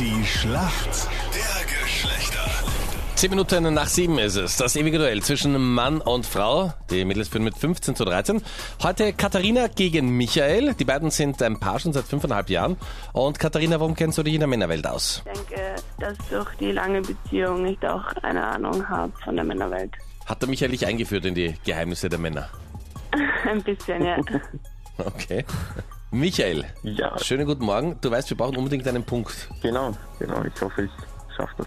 Die Schlacht der Geschlechter. Zehn Minuten nach sieben ist es. Das ewige Duell zwischen Mann und Frau. Die Mädels führen mit 15 zu 13. Heute Katharina gegen Michael. Die beiden sind ein Paar schon seit fünfeinhalb Jahren. Und Katharina, warum kennst du dich in der Männerwelt aus? Ich denke, dass durch die lange Beziehung ich auch eine Ahnung habe von der Männerwelt. Hat der Michael dich eingeführt in die Geheimnisse der Männer? Ein bisschen, ja. Okay. Michael, Ja, schönen guten Morgen. Du weißt, wir brauchen unbedingt einen Punkt. genau, genau. Ich hoffe, ich schaffe das.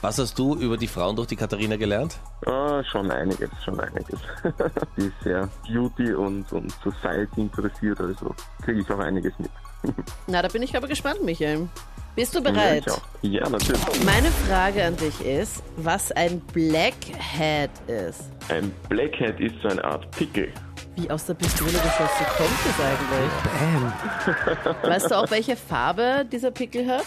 Was hast du über die Frauen durch die Katharina gelernt? Ah, schon einiges, schon einiges. Die ist sehr Beauty und, und Society interessiert, also kriege ich auch einiges mit. Na, da bin ich aber gespannt, Michael. Bist du Ja, bereit? auch. Ja, natürlich. Meine Frage an dich ist, was ein Blackhead ist. Ein Blackhead ist so eine Art Pickel. Wie aus der Pistole geschossen kommt das eigentlich? Weißt du auch, welche Farbe dieser Pickel hat?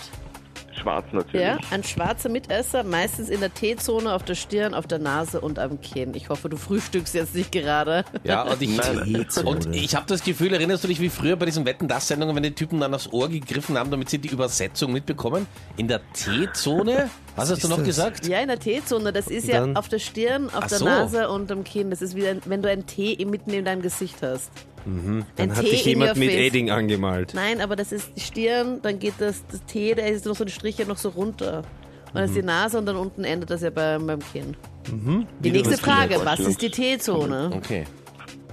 Schwarz natürlich. Ja, ein schwarzer Mitesser, meistens in der T-Zone, auf der Stirn, auf der Nase und am Kinn. Ich hoffe, du frühstückst jetzt nicht gerade. Ja, und ich, und ich habe das Gefühl, erinnerst du dich wie früher bei diesen Wetten das Sendungen, wenn die Typen dann aufs Ohr gegriffen haben, damit sie die Übersetzung mitbekommen? In der T-Zone? Was hast du noch das? gesagt? Ja, in der T-Zone, das ist ja auf der Stirn, auf Ach der so. Nase und am Kinn. Das ist wie ein, wenn du ein T mitten in deinem Gesicht hast. Dann ein hat T dich jemand mit face. Edding angemalt. Nein, aber das ist die Stirn, dann geht das, das T, da ist noch so die Striche noch so runter. Und dann ist die Nase und dann unten endet das ja beim, beim Kinn. Die nächste das Kinn Frage, was ist die T-Zone? Okay.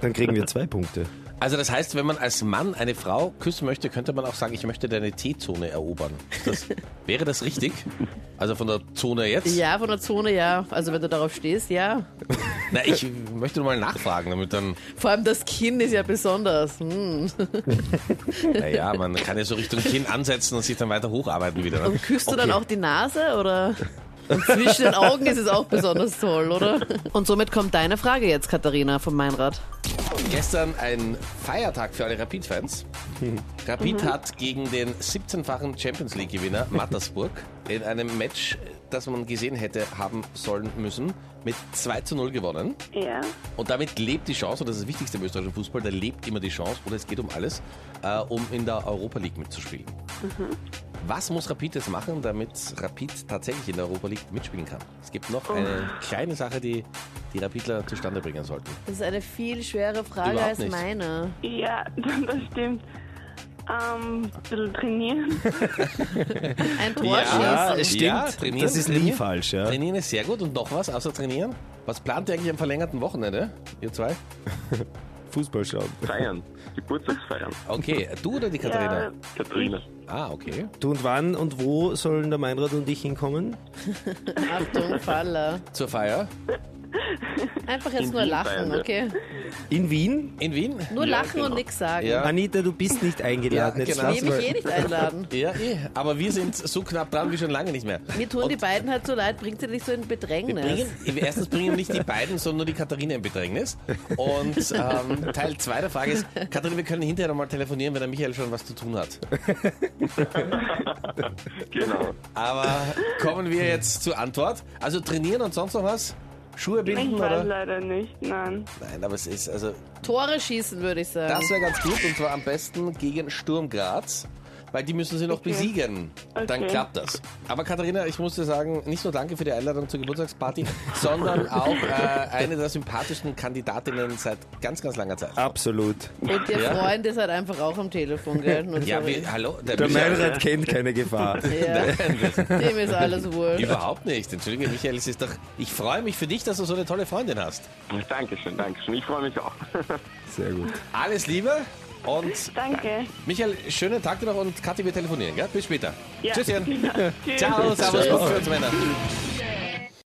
Dann kriegen wir zwei Punkte. Also das heißt, wenn man als Mann eine Frau küssen möchte, könnte man auch sagen, ich möchte deine T-Zone erobern. Das, wäre das richtig? Also von der Zone jetzt? Ja, von der Zone ja. Also wenn du darauf stehst, ja. Na, ich möchte nur mal nachfragen, damit dann, Vor allem das Kinn ist ja besonders. Hm. naja, man kann ja so Richtung Kinn ansetzen und sich dann weiter hocharbeiten wieder. Ne? Und küsst du Okay. dann auch die Nase oder? Und zwischen den Augen ist es auch besonders toll, oder? Und somit kommt deine Frage jetzt, Katharina, von Meinrad. Gestern ein Feiertag für alle Rapid-Fans. Rapid hat gegen den 17-fachen Champions League-Gewinner Mattersburg in einem Match, das man gesehen hätte haben sollen müssen, mit 2 zu 0 gewonnen. Ja. Und damit lebt die Chance, und das ist das Wichtigste im österreichischen Fußball, da lebt immer die Chance, oder es geht um alles, äh, um in der Europa League mitzuspielen. Was muss Rapid jetzt machen, damit Rapid tatsächlich in der Europa League mitspielen kann? Es gibt noch eine kleine Sache, die die Rapidler zustande bringen sollten. Das ist eine viel schwere Frage Überhaupt als nicht. meine. Ja, das stimmt. Ähm, ein bisschen trainieren. Ein Tor Ja, schießen. es stimmt. Ja, trainieren, das ist nie trainieren. falsch, ja. Trainieren ist sehr gut. Und noch was außer trainieren? Was plant ihr eigentlich am verlängerten Wochenende, ihr zwei? Fußball schauen. Feiern. Geburtstagsfeiern. Okay, du oder die Katharina? Ja, Katharina. Ah, okay. Du und wann und wo sollen der Meinrad und ich hinkommen? Achtung, Faller. Zur Feier Einfach jetzt In nur Wien lachen, feiern wir. okay? In Wien? in Wien? Nur Ja, lachen und genau. nichts sagen. Ja. Anita, du bist nicht eingeladen. Ja, Jetzt genau. lass Ich will mich mal. eh nicht einladen. Ja, eh. aber wir sind so knapp dran wie schon lange nicht mehr. Mir tun Und die beiden halt so leid, bringt sie dich so in Wir Bedrängnis. bringen, erstens bringen nicht die beiden, sondern nur die Katharina in Bedrängnis. Und ähm, Teil 2 der Frage ist, Katharina, wir können hinterher nochmal telefonieren, wenn der Michael schon was zu tun hat. Genau. Aber kommen wir jetzt zur Antwort. Also trainieren und sonst noch was? Schuhe binden ich weiß oder? leider nicht, nein. Nein, aber es ist, also Tore schießen, würde ich sagen. das wäre ganz gut und zwar am besten gegen Sturm Graz. Weil die müssen sie noch Okay. besiegen. Dann Okay. klappt das. Aber Katharina, ich muss dir sagen, nicht nur danke für die Einladung zur Geburtstagsparty, sondern auch äh, eine der sympathischsten Kandidatinnen seit ganz, ganz langer Zeit. Absolut. Und ihr Ja. Freund ist halt einfach auch am Telefon, gell? Nur Ja, wie, hallo? Der, Der Michael- Meinrad kennt keine Gefahr. ja. Dem ist alles wurscht. Überhaupt nicht. Entschuldige, Michael, es ist doch. Ich freue mich für dich, dass du so eine tolle Freundin hast. Dankeschön, Dankeschön. Ich freue mich auch. Sehr gut. Alles Liebe und Danke. Michael, schönen Tag dir noch und Kathi, wir telefonieren, gell? Bis später. Ja. Tschüsschen. Tschüss. Ciao, servus, gut für uns Männer.